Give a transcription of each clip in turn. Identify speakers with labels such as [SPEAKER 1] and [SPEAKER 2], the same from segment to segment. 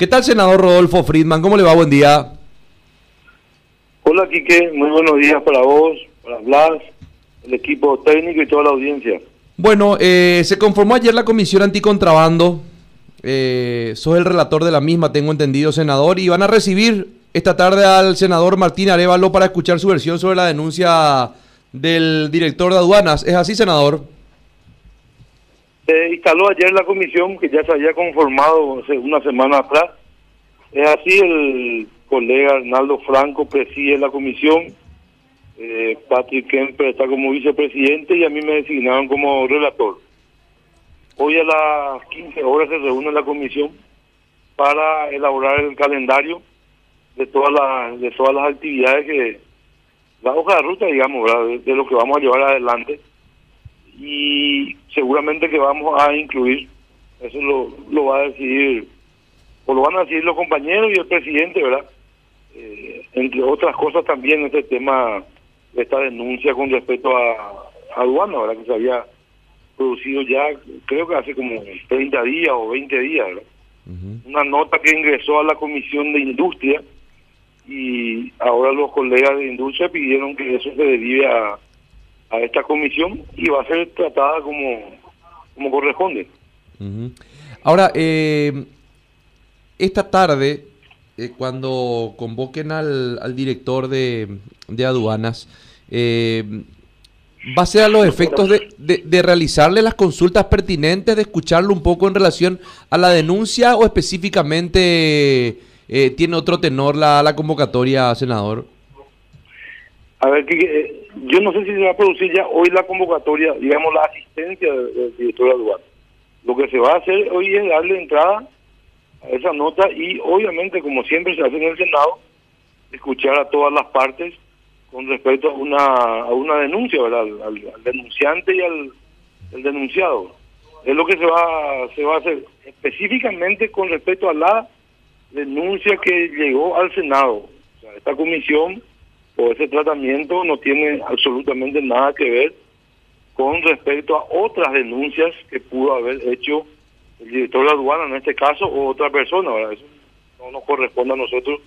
[SPEAKER 1] ¿Qué tal, senador Rodolfo Friedman? ¿Cómo le va? Buen día.
[SPEAKER 2] Hola, Quique. Muy buenos días para vos, para Blas, el equipo técnico y toda la audiencia.
[SPEAKER 1] Bueno, eh, se conformó ayer la Comisión Anticontrabando. Eh, sos el relator de la misma, tengo entendido, senador, y van a recibir esta tarde al senador Martín Arevalo para escuchar su versión sobre la denuncia del director de aduanas. ¿Es así, senador?
[SPEAKER 2] Instaló ayer la comisión que ya se había conformado hace una semana atrás. Es así, el colega Arnaldo Franco preside la comisión, eh, Patrick Kemper está como vicepresidente y a mí me designaron como relator. Hoy a las 15 horas se reúne la comisión para elaborar el calendario de todas las de todas las actividades que la hoja de ruta, digamos, de, lo que vamos a llevar adelante y seguramente que vamos a incluir, eso lo, lo va a decidir, o lo van a decidir los compañeros y el presidente, ¿verdad? Eh, entre otras cosas también este tema de esta denuncia con respecto a, aduana, ¿verdad? Que se había producido ya, creo que hace como 30 días o 20 días, ¿verdad? Una nota que ingresó a la Comisión de Industria y ahora los colegas de Industria pidieron que eso se derive a, a esta comisión y va a ser tratada como, como corresponde.
[SPEAKER 1] Ahora, eh, esta tarde eh, cuando convoquen al, al director de, de aduanas, eh, ¿va a ser a los efectos de, de, realizarle las consultas pertinentes, de escucharlo un poco en relación a la denuncia o específicamente eh, tiene otro tenor la, la convocatoria, senador?
[SPEAKER 2] A ver, que, yo no sé si se va a producir ya hoy la convocatoria, digamos, la asistencia del, director de. Lo que se va a hacer hoy es darle entrada esa nota y obviamente como siempre se hace en el Senado escuchar a todas las partes con respecto a una a una denuncia ¿verdad? Al, denunciante y al denunciado es lo que se va se va a hacer específicamente con respecto a la denuncia que llegó al Senado o sea, esta comisión o ese tratamiento no tiene absolutamente nada que ver con respecto a otras denuncias que pudo haber hecho el director de la aduana en este caso o otra persona, eso no nos corresponde a nosotros.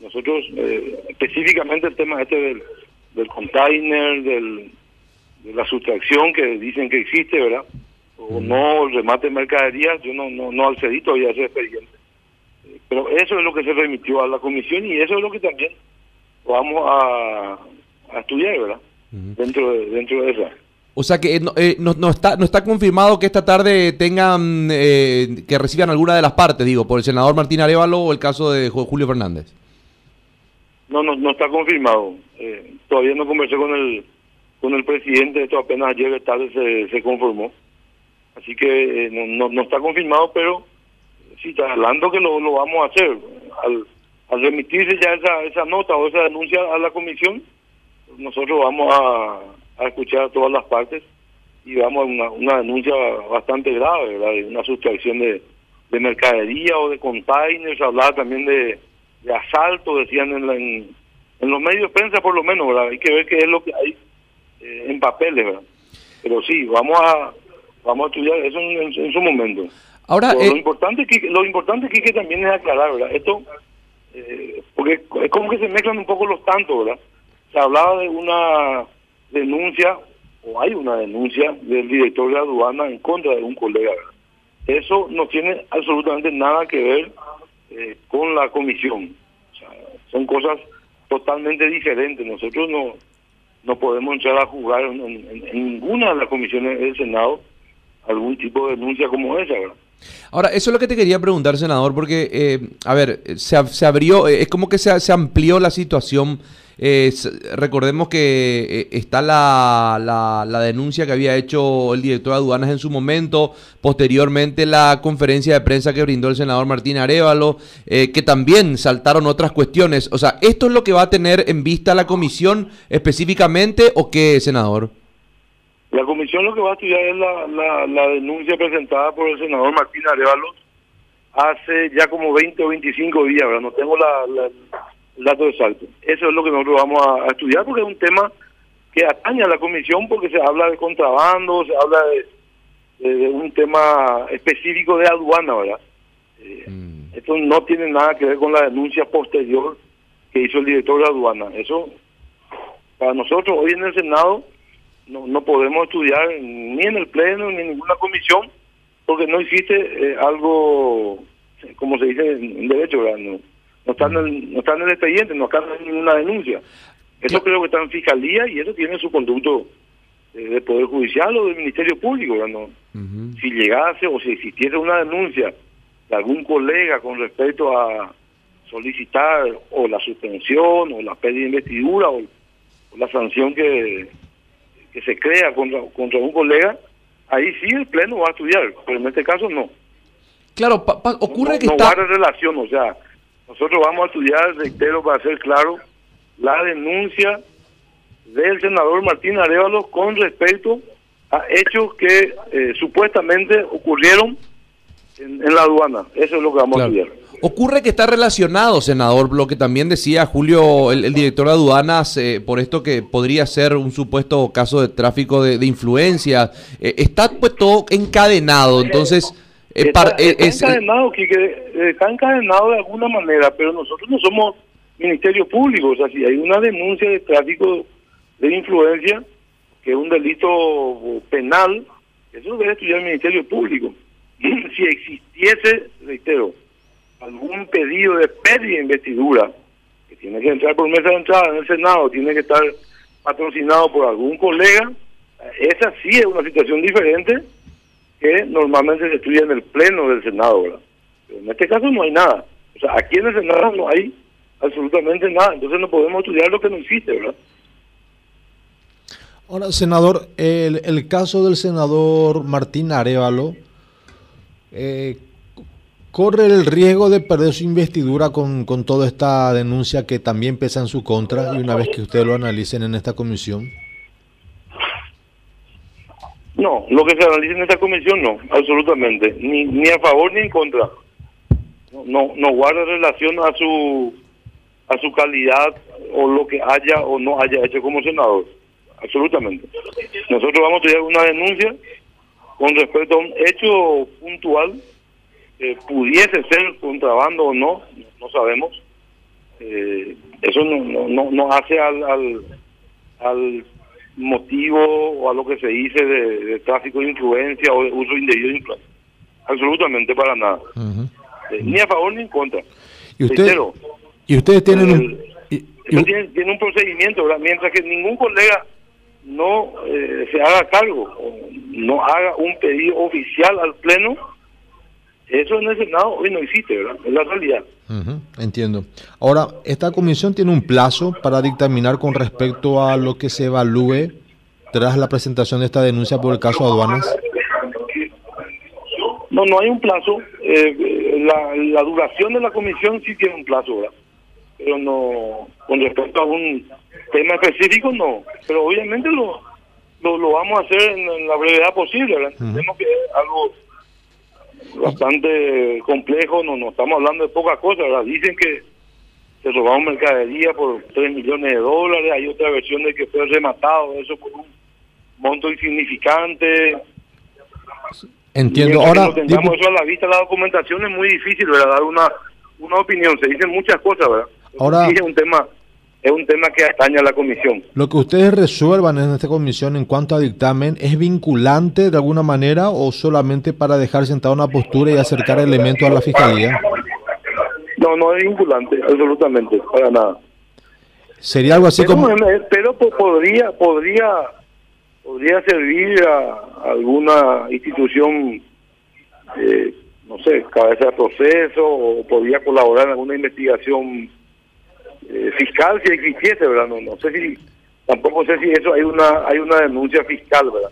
[SPEAKER 2] Nosotros, eh, específicamente el tema este del, del container, del, de la sustracción que dicen que existe, ¿verdad? O no, el remate de mercaderías, yo no, no, no accedí todavía a ese expediente. Pero eso es lo que se remitió a la comisión y eso es lo que también vamos a, a estudiar, ¿verdad? Dentro de, dentro de esa.
[SPEAKER 1] O sea que eh, eh, no, no, está, no está confirmado que esta tarde tengan, eh, que reciban alguna de las partes, digo, por el senador Martín Arevalo o el caso de Julio Fernández.
[SPEAKER 2] No, no, no está confirmado. todavía no conversé con el con el presidente, esto apenas ayer tarde se, se conformó. Así que no, no, está confirmado, pero sí está hablando que lo, lo vamos a hacer. Al, al remitirse ya esa, esa nota o esa denuncia a la comisión, nosotros vamos a a escuchar a todas las partes y vamos a una, una denuncia bastante grave, ¿verdad? De una sustracción de, de mercadería o de containers, hablaba también de, de asalto, decían en, en, en, los medios de prensa por lo menos, ¿verdad? Hay que ver qué es lo que hay eh, en papeles, ¿verdad? Pero sí, vamos a vamos a estudiar eso en, su momento. Ahora, lo, eh, importante que lo importante que, que también es aclarar, ¿verdad? Esto, eh, porque es como que se mezclan un poco los tantos, ¿verdad? Se hablaba de una denuncia o hay una denuncia del director de aduana en contra de un colega. Eso no tiene absolutamente nada que ver eh, con la comisión. son cosas totalmente diferentes. Nosotros no no podemos entrar a jugar en, ninguna de las comisiones del Senado algún tipo de denuncia como esa.
[SPEAKER 1] Ahora, eso es lo que te quería preguntar, senador, porque, eh, a ver, se, se abrió, eh, es como que se, amplió la situación eh, recordemos que eh, está la, la, denuncia que había hecho el director de aduanas en su momento, posteriormente la conferencia de prensa que brindó el senador Martín Arevalo, eh, que también saltaron otras cuestiones. O sea, ¿esto es lo que va a tener en vista la comisión específicamente o qué, senador?
[SPEAKER 2] La comisión lo que va a estudiar es la, la, denuncia presentada por el senador Martín Arevalo hace ya como 20 o 25 días, ¿verdad? No tengo la, dato de salto. Eso es lo que nosotros vamos a, estudiar porque es un tema que atañe a la comisión porque se habla de contrabando, se habla de, un tema específico de aduana, ¿verdad? Eh, mm. Esto no tiene nada que ver con la denuncia posterior que hizo el director de aduana. Eso, para nosotros hoy en el Senado, no, no podemos estudiar ni en el Pleno ni en ninguna comisión porque no existe eh, algo, como se dice en derecho, No, no, está en el, no está en el expediente, no está en ninguna denuncia. Eso creo que está en fiscalía y eso tiene su conducto eh, de Poder Judicial o del Ministerio Público. ¿no? Si llegase o si existiese una denuncia de algún colega con respecto a solicitar o la suspensión o la pérdida de investidura o, la sanción que, que se crea contra, contra un colega, ahí sí el Pleno va a estudiar, pero en este caso no.
[SPEAKER 1] Claro, ocurre que
[SPEAKER 2] no
[SPEAKER 1] está...
[SPEAKER 2] No relación, o sea, nosotros vamos a estudiar, reitero, para ser claro, la denuncia del senador Martín Arevalo con respecto a hechos que eh, supuestamente ocurrieron en, la aduana. Eso es lo que vamos a estudiar.
[SPEAKER 1] Ocurre que está relacionado, senador, lo que también decía Julio, el, director de aduanas, eh, por esto que podría ser un supuesto caso de tráfico de, influencia. Eh, está pues todo encadenado, entonces...
[SPEAKER 2] está, encadenado, está encadenado de alguna manera, pero nosotros no somos Ministerio Público, o sea, si hay una denuncia de tráfico de influencia, que es un delito penal, eso debe estudiar el Ministerio Público. si existiese, reitero, algún pedido de pérdida de investidura, que tiene que entrar por mesa de entrada en el Senado, tiene que estar patrocinado por algún colega, esa sí es una situación diferente que normalmente se estudia en el Pleno del Senado, ¿verdad? Pero en este caso no hay nada. O sea, aquí en el Senado no hay absolutamente nada, entonces no podemos estudiar lo que no existe, ¿verdad?
[SPEAKER 3] Ahora, senador, el, caso del senador Martín Arevalo, eh, corre el riesgo de perder su investidura con, con toda esta denuncia que también pesa en su contra y una vez que ustedes lo analicen en esta comisión?
[SPEAKER 2] No, lo que se analice en esta comisión no, absolutamente, ni, ni a favor ni en contra. No, no, guarda relación a su a su calidad o lo que haya o no haya hecho como senador, absolutamente. Nosotros vamos a tener una denuncia con respecto a un hecho puntual pudiese ser contrabando o no, no sabemos. Eh, eso no, no, no, hace al, al, al, motivo o a lo que se dice de, tráfico de influencia o de uso indebido de influencia. Absolutamente para nada. Eh, ni a favor ni en contra.
[SPEAKER 3] ¿Y, usted, ¿y ustedes tienen un...
[SPEAKER 2] tiene, un procedimiento, mientras que ningún colega no eh, se haga cargo no haga un pedido oficial al Pleno, eso en el Senado hoy no existe, ¿verdad? Es la realidad.
[SPEAKER 3] entiendo. Ahora, esta comisión tiene un plazo para dictaminar con respecto a lo que se evalúe tras la presentación de esta denuncia por el caso aduanas.
[SPEAKER 2] No, no hay un plazo. Eh, la, la duración de la comisión sí tiene un plazo, ¿verdad? Pero no, con respecto a un tema específico, no. Pero obviamente lo, lo, vamos a hacer en, la brevedad posible, ¿verdad? Entendemos que es algo bastante complejo, no, no estamos hablando de pocas cosas, dicen que se robaron mercadería por 3 millones de dólares, hay otra versión de que fue rematado eso por un monto insignificante.
[SPEAKER 3] Entiendo, ahora...
[SPEAKER 2] tengamos eso a la vista, la documentación es muy difícil, ¿verdad? Dar una, una opinión, se dicen muchas cosas, ¿verdad?
[SPEAKER 3] Ahora...
[SPEAKER 2] es un tema es un tema que atañe a la comisión.
[SPEAKER 3] Lo que ustedes resuelvan en esta comisión en cuanto a dictamen, ¿es vinculante de alguna manera o solamente para dejar sentada una postura y acercar elementos a la fiscalía?
[SPEAKER 2] No, no es vinculante, absolutamente, para nada.
[SPEAKER 3] Sería algo así como...
[SPEAKER 2] Pero podría, podría, podría servir a alguna institución, eh, no sé, cabeza de proceso, o podría colaborar en alguna investigación eh, fiscal si existiese, ¿verdad? No, no sé si tampoco sé si eso hay una hay una denuncia fiscal, ¿verdad?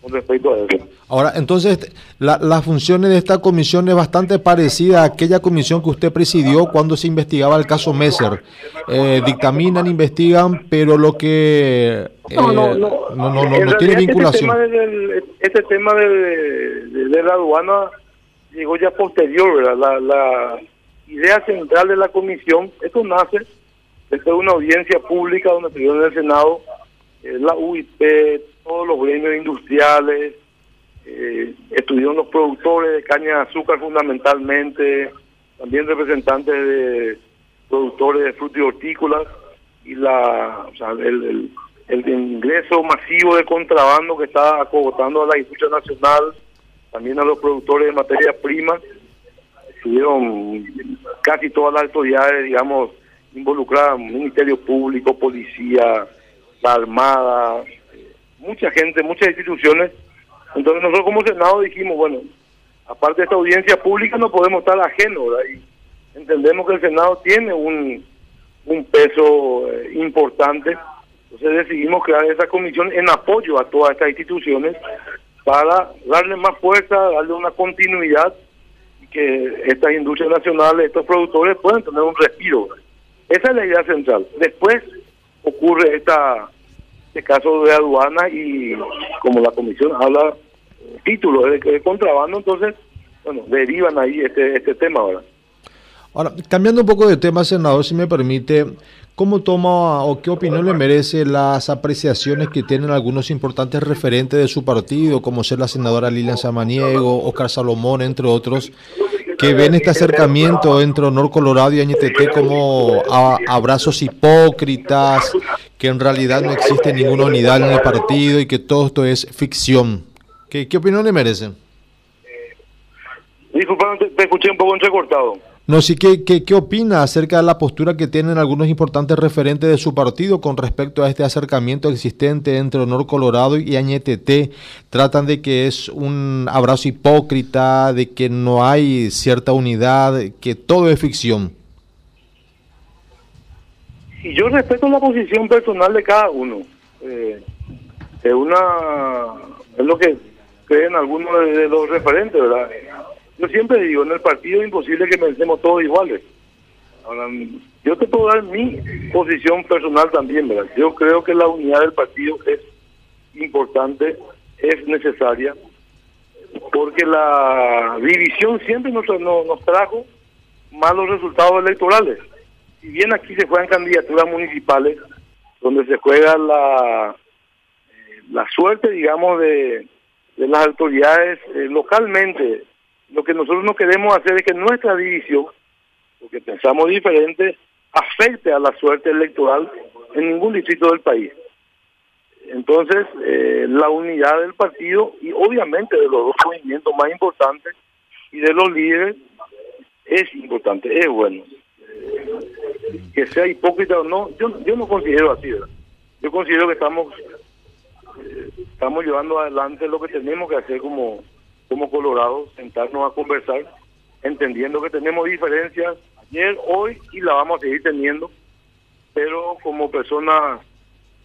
[SPEAKER 2] Con respecto a eso.
[SPEAKER 3] Ahora, entonces, la, las funciones de esta comisión es bastante parecida a aquella comisión que usted presidió cuando se investigaba el caso Messer. Eh, dictaminan, investigan, pero lo que
[SPEAKER 2] no, no, no, no, no, tiene vinculación. Este tema, de, de, la aduana llegó ya posterior, ¿verdad? La, la idea central de la comisión, esto nace después de una audiencia pública donde tuvieron en el Senado la UIP, todos los gremios industriales, eh, estuvieron los productores de caña de azúcar fundamentalmente, también representantes de productores de frutos y hortícolas y la, o sea, el, el, ingreso masivo de contrabando que está acogotando a la industria nacional, también a los productores de materia prima. Estuvieron casi todas las autoridades, digamos, involucradas, Ministerio Público, Policía, la Armada, mucha gente, muchas instituciones. Entonces nosotros como Senado dijimos, bueno, aparte de esta audiencia pública no podemos estar ajenos, y entendemos que el Senado tiene un, un peso eh, importante, entonces decidimos crear esa comisión en apoyo a todas estas instituciones para darle más fuerza, darle una continuidad y que estas industrias nacionales, estos productores puedan tener un respiro. Esa es la idea central. Después ocurre esta este caso de aduana y como la comisión habla títulos de, contrabando, entonces, bueno, derivan ahí este, este tema ahora.
[SPEAKER 3] Ahora, cambiando un poco de tema, senador, si me permite, ¿cómo toma o qué opinión le merece las apreciaciones que tienen algunos importantes referentes de su partido, como ser la senadora Lilian Samaniego, Oscar Salomón, entre otros, que ven este acercamiento entre Honor Colorado y Añetete como abrazos hipócritas, que en realidad no existe ninguna unidad en el partido y que todo esto es ficción. ¿Qué, qué opinión le merecen?
[SPEAKER 2] Disculpa, te, escuché un poco entrecortado.
[SPEAKER 3] No, sí, ¿qué, qué, ¿qué opina acerca de la postura que tienen algunos importantes referentes de su partido con respecto a este acercamiento existente entre Honor Colorado y Añetete? Tratan de que es un abrazo hipócrita, de que no hay cierta unidad, que todo es ficción.
[SPEAKER 2] Y yo respeto la posición personal de cada uno. Eh, es una es lo que creen algunos de los referentes, ¿verdad? Yo siempre digo, en el partido es imposible que pensemos todos iguales. Ahora, yo te puedo dar mi posición personal también, ¿verdad? Yo creo que la unidad del partido es importante, es necesaria, porque la división siempre nos, nos, trajo malos resultados electorales. Si bien aquí se juegan candidaturas municipales, donde se juega la, eh, la suerte, digamos, de, de las autoridades eh, localmente, lo que nosotros no queremos hacer es que nuestra división, porque pensamos diferente, afecte a la suerte electoral en ningún distrito del país. Entonces, eh, la unidad del partido y obviamente de los dos movimientos más importantes y de los líderes es importante, es bueno. que sea hipócrita o no, yo, yo no considero así, Yo considero que estamos eh, estamos llevando adelante lo que tenemos que hacer como como Colorado, sentarnos a conversar, entendiendo que tenemos diferencias ayer, hoy y la vamos a seguir teniendo, pero como personas,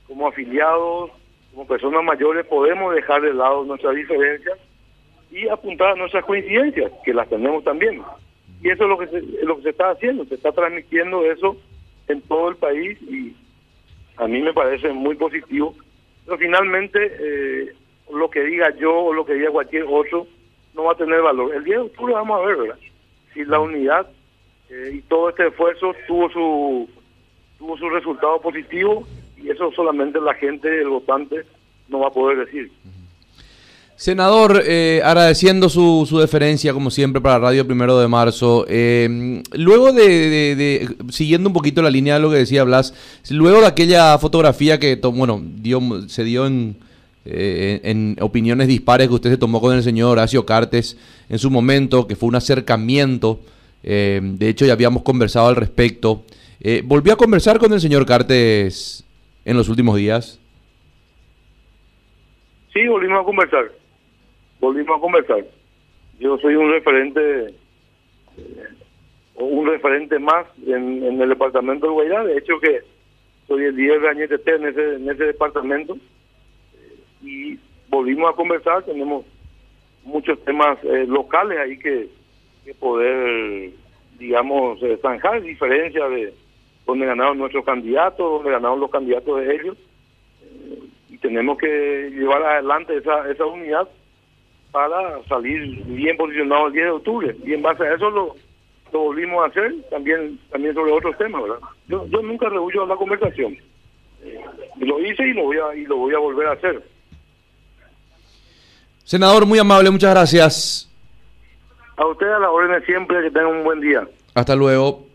[SPEAKER 2] como afiliados, como personas mayores, podemos dejar de lado nuestras diferencias y apuntar a nuestras coincidencias, que las tenemos también. Y eso es lo que se, lo que se está haciendo, se está transmitiendo eso en todo el país y a mí me parece muy positivo. Pero finalmente, eh, lo que diga yo o lo que diga cualquier otro no va a tener valor. El día de octubre vamos a ver. Si la unidad eh, y todo este esfuerzo tuvo su tuvo su resultado positivo y eso solamente la gente, el votante, no va a poder decir.
[SPEAKER 1] Senador, eh, agradeciendo su, su, deferencia, como siempre, para Radio Primero de Marzo. Eh, luego de, siguiendo un poquito la línea de lo que decía Blas, luego de aquella fotografía que, bueno, dio, se dio en, eh, en opiniones dispares que usted se tomó con el señor Horacio Cartes en su momento, que fue un acercamiento. Eh, de hecho, ya habíamos conversado al respecto. Eh, ¿Volvió a conversar con el señor Cartes en los últimos días?
[SPEAKER 2] Sí, volvimos a conversar. Volvimos a conversar. Yo soy un referente, un referente más en, el departamento de Guayrá. De hecho, que soy el líder de Añete en ese, en ese departamento y volvimos a conversar, tenemos muchos temas eh, locales ahí que, poder, digamos, eh, zanjar diferencias de donde ganaron nuestros candidatos, donde ganaron los candidatos de ellos, eh, y tenemos que llevar adelante esa, esa unidad para salir bien posicionados el 10 de octubre, y en base a eso lo, lo volvimos a hacer, también también sobre otros temas, ¿verdad? Yo, yo nunca rehuyo la conversación, lo hice y lo voy a, y lo voy a volver a hacer.
[SPEAKER 1] Senador, muy amable, muchas gracias.
[SPEAKER 2] A usted a la orden siempre, que tenga un buen día.
[SPEAKER 1] Hasta luego.